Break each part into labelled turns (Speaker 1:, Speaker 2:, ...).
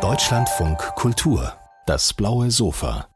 Speaker 1: Deutschlandfunk Kultur, das blaue Sofa.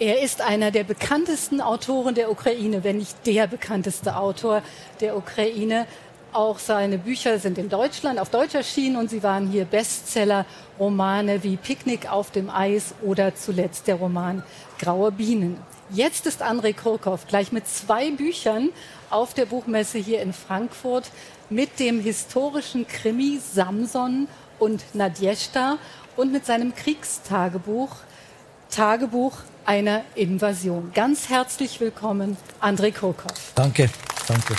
Speaker 2: Er ist einer der bekanntesten Autoren der Ukraine, wenn nicht der bekannteste Autor der Ukraine. Auch seine Bücher sind in Deutschland auf Deutsch erschienen und sie waren hier Bestseller. Romane wie Picknick auf dem Eis oder zuletzt der Roman Graue Bienen. Jetzt ist Andrei Kurkov gleich mit zwei Büchern auf der Buchmesse hier in Frankfurt mit dem historischen Krimi Samson und Nadjeshta und mit seinem Kriegstagebuch Tagebuch einer Invasion. Ganz herzlich willkommen, Andrei Kurkov.
Speaker 3: Danke, danke.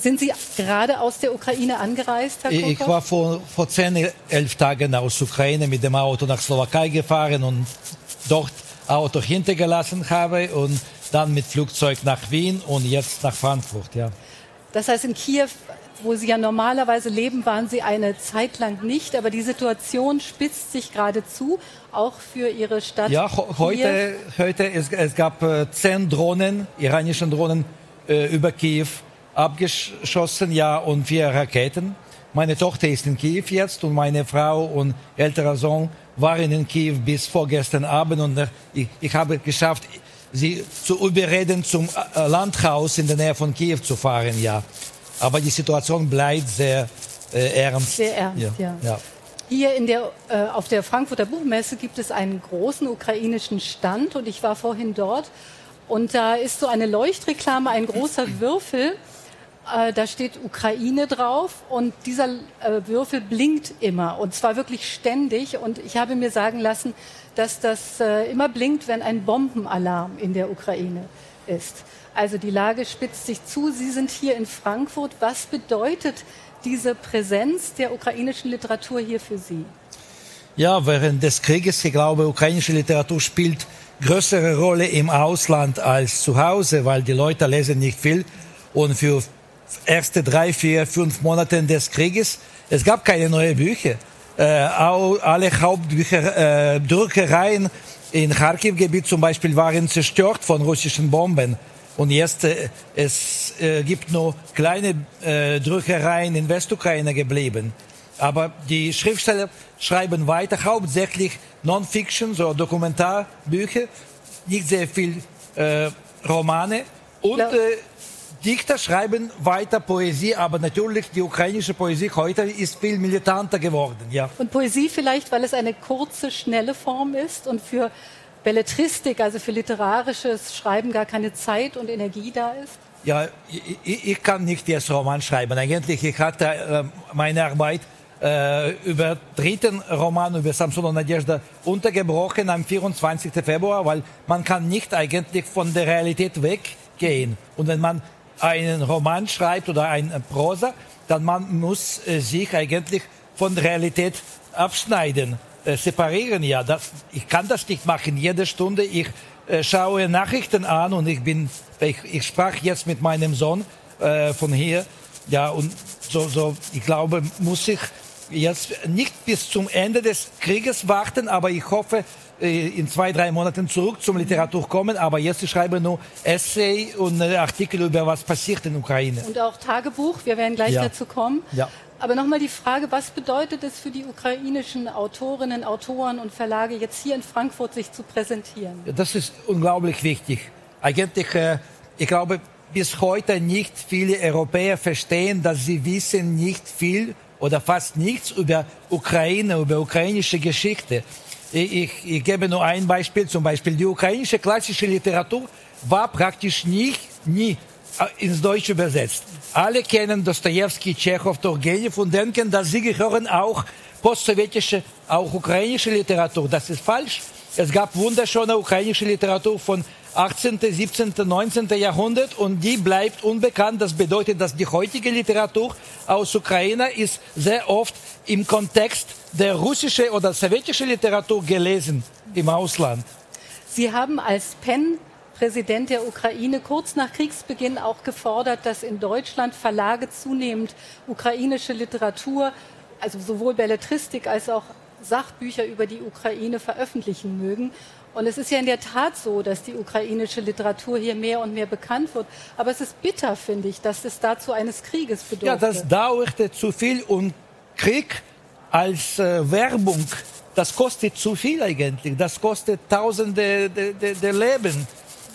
Speaker 2: Sind Sie gerade aus der Ukraine angereist, Herr?
Speaker 3: Ich war vor, vor zehn, elf Tagen aus Ukraine mit dem Auto nach Slowakei gefahren und dort Auto hintergelassen habe und dann mit Flugzeug nach Wien und jetzt nach Frankfurt, ja.
Speaker 2: Das heißt, in Kiew, wo Sie ja normalerweise leben, waren Sie eine Zeit lang nicht, aber die Situation spitzt sich gerade zu, auch für Ihre Stadt.
Speaker 3: Ja, heute, heute es, es gab äh, zehn Drohnen, iranische Drohnen äh, über Kiew abgeschossen, ja, und vier Raketen. Meine Tochter ist in Kiew jetzt und meine Frau und älterer Sohn waren in Kiew bis vorgestern Abend und äh, ich, ich habe geschafft, sie zu überreden, zum äh, Landhaus in der Nähe von Kiew zu fahren, ja. Aber die Situation bleibt sehr äh, ernst.
Speaker 2: Sehr ernst, ja. ja. ja. Hier in der, äh, auf der Frankfurter Buchmesse gibt es einen großen ukrainischen Stand und ich war vorhin dort und da ist so eine Leuchtreklame, ein großer Würfel äh, da steht Ukraine drauf und dieser äh, Würfel blinkt immer und zwar wirklich ständig. Und ich habe mir sagen lassen, dass das äh, immer blinkt, wenn ein Bombenalarm in der Ukraine ist. Also die Lage spitzt sich zu. Sie sind hier in Frankfurt. Was bedeutet diese Präsenz der ukrainischen Literatur hier für Sie?
Speaker 3: Ja, während des Krieges, ich glaube, ukrainische Literatur spielt größere Rolle im Ausland als zu Hause, weil die Leute lesen nicht viel und für erste drei, vier, fünf Monate des Krieges. Es gab keine neuen Bücher. Äh, alle Hauptdruckereien äh, in Kharkiv-Gebiet zum Beispiel waren zerstört von russischen Bomben. Und jetzt äh, es äh, gibt nur kleine äh, Druckereien in Westukraine geblieben. Aber die Schriftsteller schreiben weiter, hauptsächlich Non-Fiction, so Dokumentarbücher, nicht sehr viel äh, Romane und äh, Dichter schreiben weiter Poesie, aber natürlich die ukrainische Poesie heute ist viel militanter geworden. Ja.
Speaker 2: Und Poesie vielleicht, weil es eine kurze, schnelle Form ist und für Belletristik, also für literarisches Schreiben gar keine Zeit und Energie da ist?
Speaker 3: Ja, ich, ich kann nicht jetzt Roman schreiben. Eigentlich, ich hatte äh, meine Arbeit äh, über dritten Roman über Samson und Nadежda untergebrochen am 24. Februar, weil man kann nicht eigentlich von der Realität weggehen. Und wenn man einen Roman schreibt oder eine Prosa, dann man muss äh, sich eigentlich von Realität abschneiden, äh, separieren. Ja, das, ich kann das nicht machen jede Stunde. Ich äh, schaue Nachrichten an und ich bin, ich, ich sprach jetzt mit meinem Sohn äh, von hier. Ja, und so, so, ich glaube, muss ich jetzt nicht bis zum Ende des Krieges warten, aber ich hoffe, äh, in zwei, drei Monaten zurück zum Literatur kommen. Aber jetzt schreibe ich nur Essay und Artikel über was passiert in der Ukraine.
Speaker 2: Und auch Tagebuch, wir werden gleich ja. dazu kommen. Ja. Aber nochmal die Frage, was bedeutet es für die ukrainischen Autorinnen, Autoren und Verlage, jetzt hier in Frankfurt sich zu präsentieren?
Speaker 3: Das ist unglaublich wichtig. Eigentlich, äh, ich glaube, bis heute nicht viele Europäer verstehen, dass sie wissen nicht viel oder fast nichts über Ukraine, über ukrainische Geschichte. Ich, ich, gebe nur ein Beispiel, zum Beispiel die ukrainische klassische Literatur war praktisch nicht, nie äh, ins Deutsche übersetzt. Alle kennen Dostoevsky, Tschechow, Turgenev und denken, dass sie gehören auch postsowjetische, auch ukrainische Literatur. Das ist falsch. Es gab wunderschöne ukrainische Literatur von 18., 17., 19. Jahrhundert und die bleibt unbekannt. Das bedeutet, dass die heutige Literatur aus Ukraine ist sehr oft im Kontext der russischen oder sowjetischen Literatur gelesen im Ausland.
Speaker 2: Sie haben als Pen Präsident der Ukraine kurz nach Kriegsbeginn auch gefordert, dass in Deutschland Verlage zunehmend ukrainische Literatur, also sowohl Belletristik als auch Sachbücher über die Ukraine veröffentlichen mögen. Und es ist ja in der Tat so, dass die ukrainische Literatur hier mehr und mehr bekannt wird. Aber es ist bitter, finde ich, dass es dazu eines Krieges bedurfte.
Speaker 3: Ja, das dauerte zu viel und Krieg als äh, Werbung, das kostet zu viel eigentlich. Das kostet Tausende der de, de Leben.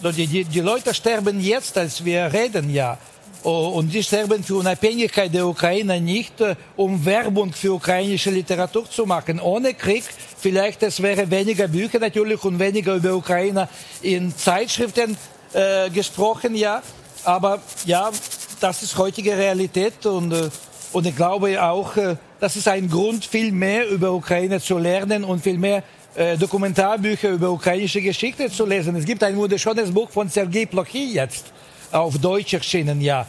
Speaker 3: Die, die, die Leute sterben jetzt, als wir reden, ja. Und die sterben für Unabhängigkeit der Ukraine nicht, äh, um Werbung für ukrainische Literatur zu machen. Ohne Krieg vielleicht es wäre weniger Bücher natürlich und weniger über Ukraine in Zeitschriften äh, gesprochen, ja. Aber ja, das ist heutige Realität und, äh, und ich glaube auch, äh, das ist ein Grund, viel mehr über Ukraine zu lernen und viel mehr äh, Dokumentarbücher über ukrainische Geschichte zu lesen. Es gibt ein wunderschönes Buch von Sergei Plochy jetzt auf Deutsch erschienen, ja.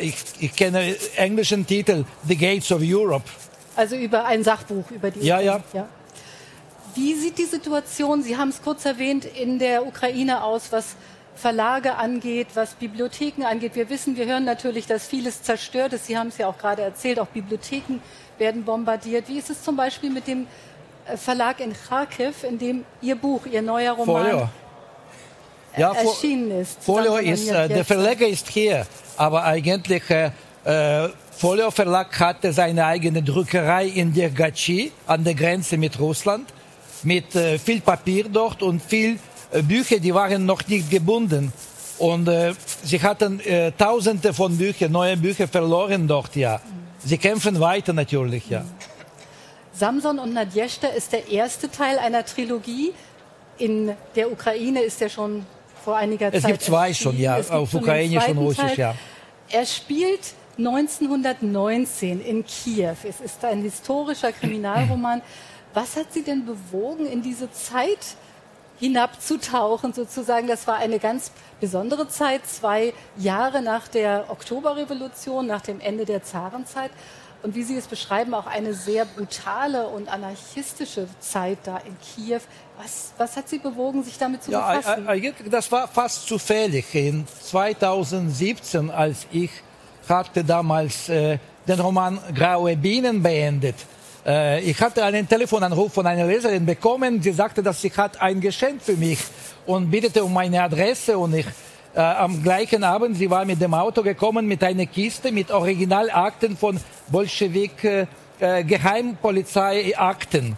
Speaker 3: Ich, ich kenne englischen Titel The Gates of Europe.
Speaker 2: Also über ein Sachbuch über die
Speaker 3: ja, ja,
Speaker 2: ja. Wie sieht die Situation, Sie haben es kurz erwähnt, in der Ukraine aus, was Verlage angeht, was Bibliotheken angeht? Wir wissen, wir hören natürlich, dass vieles zerstört ist. Sie haben es ja auch gerade erzählt, auch Bibliotheken werden bombardiert. Wie ist es zum Beispiel mit dem äh, Verlag in Kharkiv, in dem Ihr Buch, Ihr neuer Roman
Speaker 3: Folio
Speaker 2: ja, erschienen ist.
Speaker 3: Folio ist, äh, der Verleger ist hier, aber eigentlich äh, äh, Folio Verlag hatte seine eigene Druckerei in Dergachi an der Grenze mit Russland, mit äh, viel Papier dort und viel äh, Bücher, die waren noch nicht gebunden. Und äh, sie hatten äh, Tausende von Büchern, neue Bücher verloren dort, ja. Sie kämpfen weiter natürlich, ja.
Speaker 2: Samson und Nadjeshta ist der erste Teil einer Trilogie. In der Ukraine ist er schon vor einiger
Speaker 3: es
Speaker 2: Zeit.
Speaker 3: Es gibt zwei schon, ja, auf Ukrainisch und Russisch, ja.
Speaker 2: Er spielt 1919 in Kiew. Es ist ein historischer Kriminalroman. Was hat Sie denn bewogen, in diese Zeit hinabzutauchen, sozusagen? Das war eine ganz besondere Zeit, zwei Jahre nach der Oktoberrevolution, nach dem Ende der Zarenzeit und wie Sie es beschreiben, auch eine sehr brutale und anarchistische Zeit da in Kiew. Was, was hat Sie bewogen, sich damit zu ja, befassen?
Speaker 3: Das war fast zufällig. In 2017, als ich hatte damals äh, den Roman Graue Bienen beendet, äh, ich hatte einen Telefonanruf von einer Leserin bekommen, sie sagte, dass sie hat ein Geschenk für mich und bittete um meine Adresse und ich äh, am gleichen Abend, sie war mit dem Auto gekommen mit einer Kiste mit Originalakten von Bolschewik äh, äh Geheimpolizeiakten.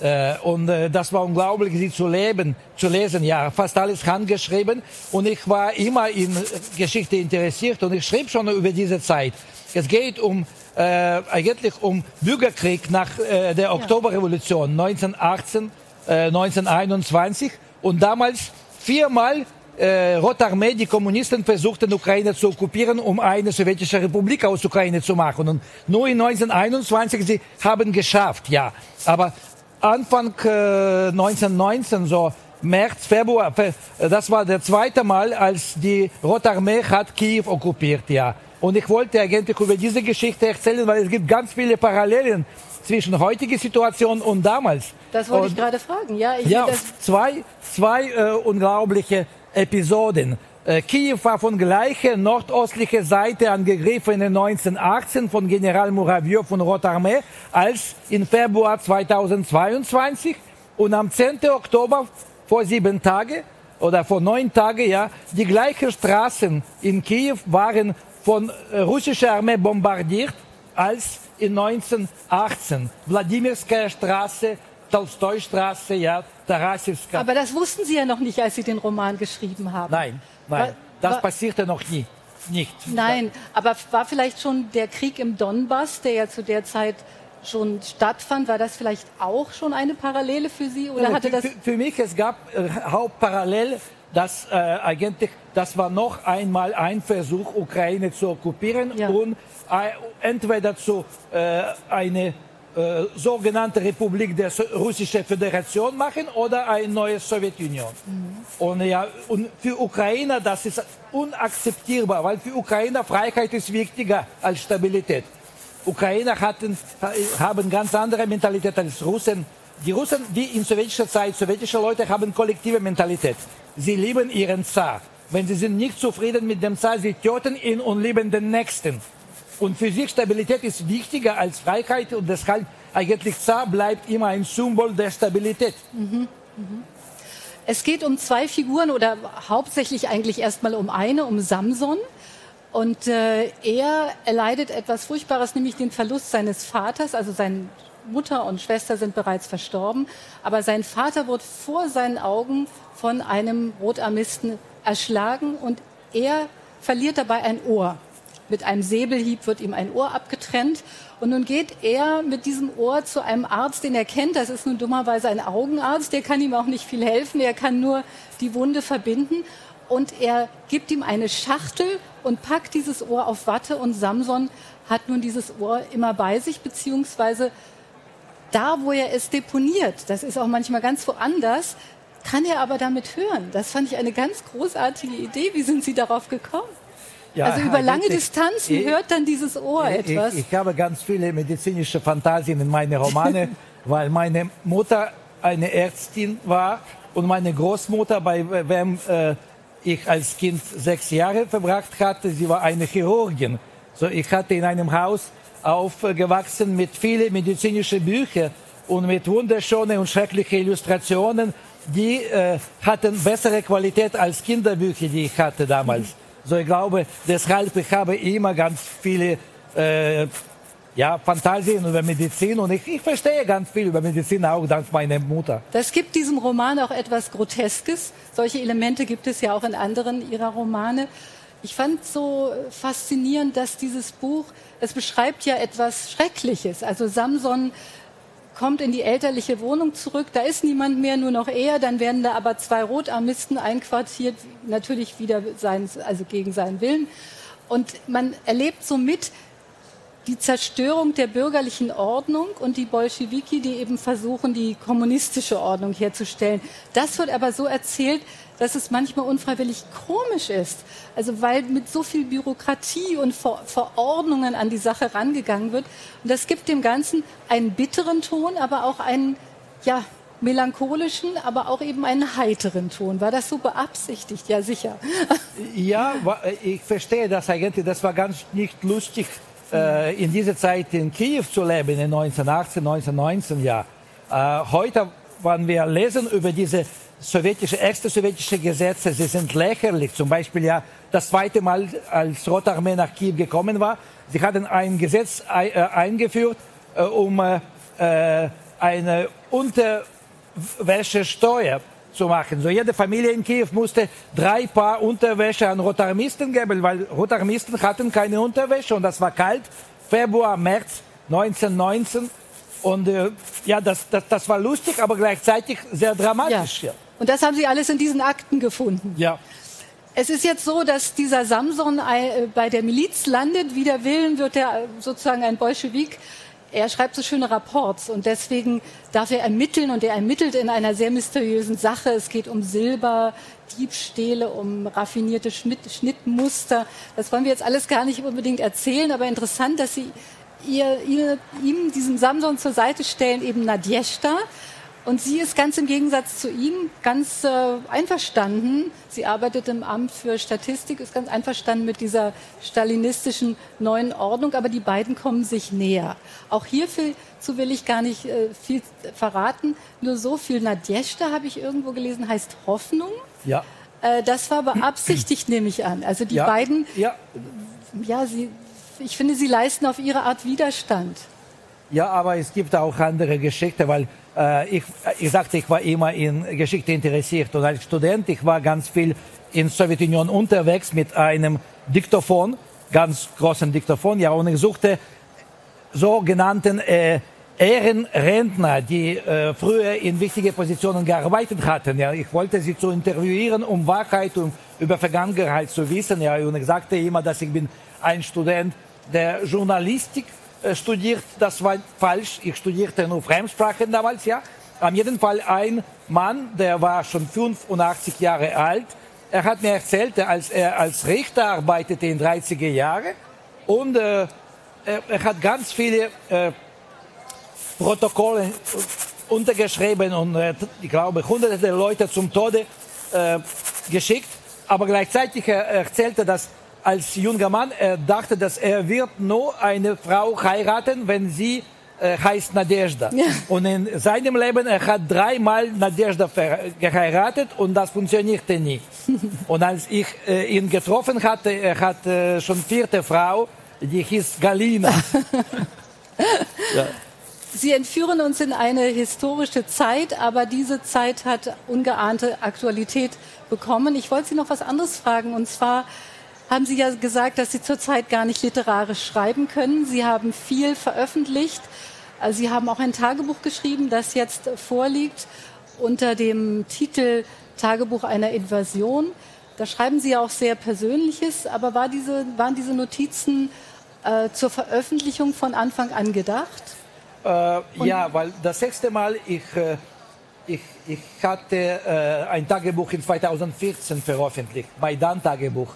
Speaker 3: Äh, und äh, das war unglaublich, sie zu leben, zu lesen. Ja, fast alles handgeschrieben. Und ich war immer in Geschichte interessiert und ich schrieb schon über diese Zeit. Es geht um äh, eigentlich um Bürgerkrieg nach äh, der Oktoberrevolution 1918, äh, 1921 und damals viermal äh, Rote Armee, die Kommunisten versuchten, Ukraine zu okkupieren, um eine sowjetische Republik aus Ukraine zu machen. Und nur in 1921, sie haben geschafft, ja. Aber Anfang äh, 1919, so März, Februar, das war der zweite Mal, als die Rote Armee hat Kiew okkupiert, ja. Und ich wollte eigentlich über diese Geschichte erzählen, weil es gibt ganz viele Parallelen zwischen heutiger Situation und damals.
Speaker 2: Das wollte und, ich gerade fragen, ja. Ich
Speaker 3: ja, zwei, zwei äh, unglaubliche Episoden. Äh, Kiew war von gleicher nordostlicher Seite angegriffen in 1918 von General Muraviev von Rote Armee als im Februar 2022 und am 10. Oktober vor sieben Tagen oder vor neun Tagen, ja, die gleichen Straßen in Kiew waren von äh, russischer Armee bombardiert als in 1918. Wladimirskaya Straße, Tolstoi-Straße, ja, Tarasivska.
Speaker 2: Aber das wussten Sie ja noch nicht, als Sie den Roman geschrieben haben.
Speaker 3: Nein, nein, war, das war, passierte noch nie. Nicht.
Speaker 2: Nein, aber war vielleicht schon der Krieg im Donbass, der ja zu der Zeit schon stattfand, war das vielleicht auch schon eine Parallele für Sie? Oder
Speaker 3: ja,
Speaker 2: hatte
Speaker 3: für,
Speaker 2: das
Speaker 3: für mich, es gab äh, Hauptparallel, dass äh, eigentlich, das war noch einmal ein Versuch, Ukraine zu okkupieren ja. und äh, entweder zu äh, eine äh, sogenannte Republik der Russischen Föderation machen oder eine neue Sowjetunion. Mhm. Und, ja, und für Ukrainer das ist unakzeptierbar, weil für Ukrainer Freiheit ist wichtiger als Stabilität. Ukrainer hatten, haben ganz andere Mentalität als Russen. Die Russen, die in sowjetischer Zeit, sowjetische Leute haben kollektive Mentalität. Sie lieben ihren Zar. Wenn sie sind nicht zufrieden mit dem Zar, sie töten ihn und lieben den Nächsten. Und für sich Stabilität ist wichtiger als Freiheit und deshalb eigentlich Zar bleibt immer ein Symbol der Stabilität. Mhm.
Speaker 2: Mhm. Es geht um zwei Figuren oder hauptsächlich eigentlich erstmal um eine, um Samson. Und äh, er erleidet etwas Furchtbares, nämlich den Verlust seines Vaters. Also seine Mutter und Schwester sind bereits verstorben. Aber sein Vater wird vor seinen Augen von einem Rotarmisten erschlagen und er verliert dabei ein Ohr. Mit einem Säbelhieb wird ihm ein Ohr abgetrennt. Und nun geht er mit diesem Ohr zu einem Arzt, den er kennt. Das ist nun dummerweise ein Augenarzt. Der kann ihm auch nicht viel helfen. Er kann nur die Wunde verbinden. Und er gibt ihm eine Schachtel und packt dieses Ohr auf Watte. Und Samson hat nun dieses Ohr immer bei sich, beziehungsweise da, wo er es deponiert. Das ist auch manchmal ganz woanders kann er aber damit hören. Das fand ich eine ganz großartige Idee. Wie sind Sie darauf gekommen? Ja, also über lange Distanzen ich, hört dann dieses Ohr
Speaker 3: ich,
Speaker 2: etwas.
Speaker 3: Ich, ich, habe ganz viele medizinische Fantasien in meine Romane, weil meine Mutter eine Ärztin war und meine Großmutter, bei wem äh, ich als Kind sechs Jahre verbracht hatte, sie war eine Chirurgin. So, ich hatte in einem Haus aufgewachsen mit vielen medizinischen Büchern und mit wunderschönen und schrecklichen Illustrationen die äh, hatten bessere Qualität als Kinderbücher, die ich hatte damals. Mhm. So, ich glaube, deshalb ich habe immer ganz viele äh, ja, Fantasien über Medizin und ich, ich verstehe ganz viel über Medizin auch dank meiner Mutter.
Speaker 2: Das gibt diesem Roman auch etwas Groteskes. Solche Elemente gibt es ja auch in anderen ihrer Romane. Ich fand so faszinierend, dass dieses Buch, es beschreibt ja etwas Schreckliches. Also Samson kommt in die elterliche Wohnung zurück, da ist niemand mehr, nur noch er, dann werden da aber zwei Rotarmisten einquartiert, natürlich wieder sein, also gegen seinen Willen. Und man erlebt somit die Zerstörung der bürgerlichen Ordnung und die Bolschewiki, die eben versuchen, die kommunistische Ordnung herzustellen. Das wird aber so erzählt, dass es manchmal unfreiwillig komisch ist. Also weil mit so viel Bürokratie und Ver Verordnungen an die Sache rangegangen wird. Und das gibt dem Ganzen einen bitteren Ton, aber auch einen, ja, melancholischen, aber auch eben einen heiteren Ton. War das so beabsichtigt? Ja, sicher.
Speaker 3: Ja, ich verstehe das eigentlich. Das war ganz nicht lustig, äh, in dieser Zeit in Kiew zu leben, in 1918, 1919, ja. Äh, heute, wenn wir lesen über diese sowjetische, erste sowjetische Gesetze, sie sind lächerlich. Zum Beispiel ja das zweite Mal, als Rote Armee nach Kiew gekommen war, sie hatten ein Gesetz äh, eingeführt, äh, um äh, eine Unterwäschesteuer zu machen. So jede Familie in Kiew musste drei Paar Unterwäsche an Rotarmisten geben, weil Rotarmisten hatten keine Unterwäsche und das war kalt. Februar, März 1919. Und äh, ja, das, das, das war lustig, aber gleichzeitig sehr dramatisch.
Speaker 2: Ja. ja. Und das haben Sie alles in diesen Akten gefunden.
Speaker 3: Ja.
Speaker 2: Es ist jetzt so, dass dieser Samson äh, bei der Miliz landet. Wider Willen wird er äh, sozusagen ein Bolschewik. Er schreibt so schöne Rapports und deswegen darf er ermitteln und er ermittelt in einer sehr mysteriösen Sache. Es geht um Silber, Diebstähle, um raffinierte Schnitt, Schnittmuster. Das wollen wir jetzt alles gar nicht unbedingt erzählen, aber interessant, dass Sie ihr, ihr, ihm, diesem Samson zur Seite stellen, eben Nadjeshta. Und sie ist ganz im Gegensatz zu ihm ganz äh, einverstanden. Sie arbeitet im Amt für Statistik, ist ganz einverstanden mit dieser stalinistischen neuen Ordnung, aber die beiden kommen sich näher. Auch hierzu will ich gar nicht äh, viel verraten. Nur so viel Nadjeshta habe ich irgendwo gelesen, heißt Hoffnung.
Speaker 3: Ja.
Speaker 2: Äh, das war beabsichtigt, nehme ich an. Also die
Speaker 3: ja.
Speaker 2: beiden,
Speaker 3: ja,
Speaker 2: ja sie, ich finde, sie leisten auf ihre Art Widerstand.
Speaker 3: Ja, aber es gibt auch andere Geschichten, weil äh, ich, ich sagte, ich war immer in Geschichte interessiert und als Student, ich war ganz viel in Sowjetunion unterwegs mit einem Diktaphon, ganz großen Diktaphon, ja, und ich suchte sogenannten äh, Ehrenrentner, die äh, früher in wichtige Positionen gearbeitet hatten. Ja, ich wollte sie zu interviewieren, um Wahrheit und über Vergangenheit zu wissen. Ja, und ich sagte immer, dass ich bin ein Student der Journalistik studiert, das war falsch. Ich studierte nur Fremdsprachen damals, ja. Am jeden Fall ein Mann, der war schon 85 Jahre alt. Er hat mir erzählt, als er als Richter arbeitete in 30er Jahren und äh, er, er, hat ganz viele äh, Protokolle untergeschrieben und äh, ich glaube hunderte Leute zum Tode äh, geschickt. Aber gleichzeitig er erzählte, dass als junger Mann, er dachte, dass er wird nur eine Frau heiraten, wenn sie äh, heißt Nadezhda. Ja. Und in seinem Leben, er hat dreimal Nadezhda geheiratet und das funktionierte nicht. und als ich äh, ihn getroffen hatte, er hat äh, schon vierte Frau, die hieß Galina.
Speaker 2: ja. Sie entführen uns in eine historische Zeit, aber diese Zeit hat ungeahnte Aktualität bekommen. Ich wollte Sie noch was anderes fragen, und zwar haben Sie ja gesagt, dass Sie zurzeit gar nicht literarisch schreiben können. Sie haben viel veröffentlicht. Also Sie haben auch ein Tagebuch geschrieben, das jetzt vorliegt unter dem Titel Tagebuch einer Invasion. Da schreiben Sie ja auch sehr Persönliches, aber war diese, waren diese Notizen äh, zur Veröffentlichung von Anfang an gedacht?
Speaker 3: Äh, ja, weil das sechste Mal ich, äh, ich, ich hatte äh, ein Tagebuch in 2014 veröffentlicht, Maidan-Tagebuch.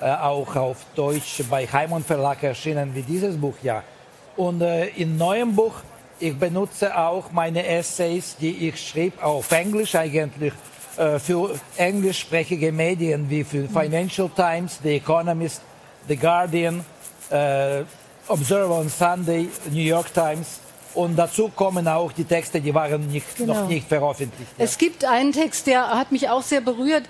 Speaker 3: Äh, auch auf Deutsch bei Heimann Verlag erschienen wie dieses Buch ja. Und äh, in neuem Buch, ich benutze auch meine Essays, die ich schrieb auf Englisch eigentlich, äh, für englischsprachige Medien wie für Financial Times, The Economist, The Guardian, äh, Observer on Sunday, New York Times. Und dazu kommen auch die Texte, die waren nicht, genau. noch nicht veröffentlicht.
Speaker 2: Ja. Es gibt einen Text, der hat mich auch sehr berührt.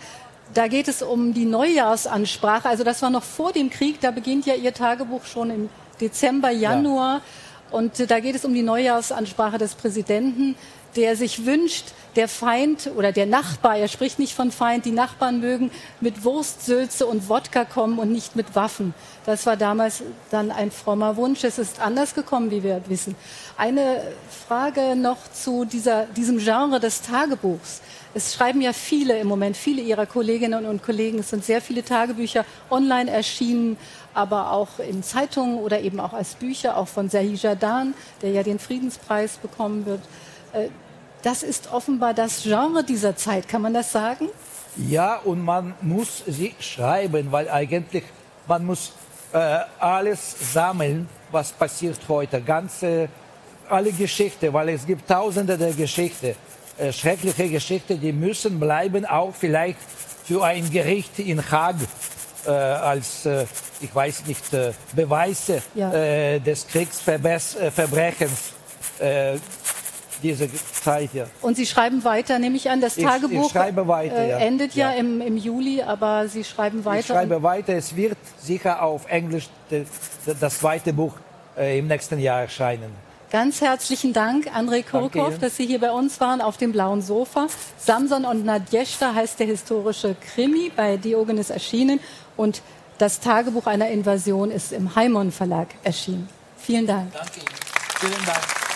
Speaker 2: Da geht es um die Neujahrsansprache. Also das war noch vor dem Krieg. Da beginnt ja Ihr Tagebuch schon im Dezember, Januar. Ja. Und da geht es um die Neujahrsansprache des Präsidenten, der sich wünscht, der Feind oder der Nachbar, er spricht nicht von Feind, die Nachbarn mögen mit Wurstsülze und Wodka kommen und nicht mit Waffen. Das war damals dann ein frommer Wunsch. Es ist anders gekommen, wie wir wissen. Eine Frage noch zu dieser, diesem Genre des Tagebuchs. Es schreiben ja viele im Moment, viele Ihrer Kolleginnen und Kollegen. Es sind sehr viele Tagebücher online erschienen, aber auch in Zeitungen oder eben auch als Bücher, auch von Serhi Jadan, der ja den Friedenspreis bekommen wird. Äh, das ist offenbar das Genre dieser Zeit, kann man das sagen?
Speaker 3: Ja, und man muss sie schreiben, weil eigentlich man muss äh, alles sammeln, was passiert heute, ganze alle Geschichte, weil es gibt Tausende der Geschichten äh, schreckliche Geschichte, die müssen bleiben, auch vielleicht für ein Gericht in Haag äh, als, äh, ich weiß nicht, äh, Beweise ja. Äh, des Kriegsverbrechens diese Zeit. Ja.
Speaker 2: Und Sie schreiben weiter, nehme ich an, das
Speaker 3: ich,
Speaker 2: Tagebuch
Speaker 3: ich weiter,
Speaker 2: ja. endet ja, ja, Im, im Juli, aber Sie schreiben weiter. Ich
Speaker 3: schreibe weiter, es wird sicher auf Englisch das zweite Buch im nächsten Jahr erscheinen.
Speaker 2: Ganz herzlichen Dank, Andrei Kurkov, dass Sie hier bei uns waren auf dem blauen Sofa. Samson und Nadjeshta heißt der historische Krimi bei Diogenes erschienen und das Tagebuch einer Invasion ist im Heimon Verlag erschienen. Vielen Dank. Danke Ihnen. Vielen Dank.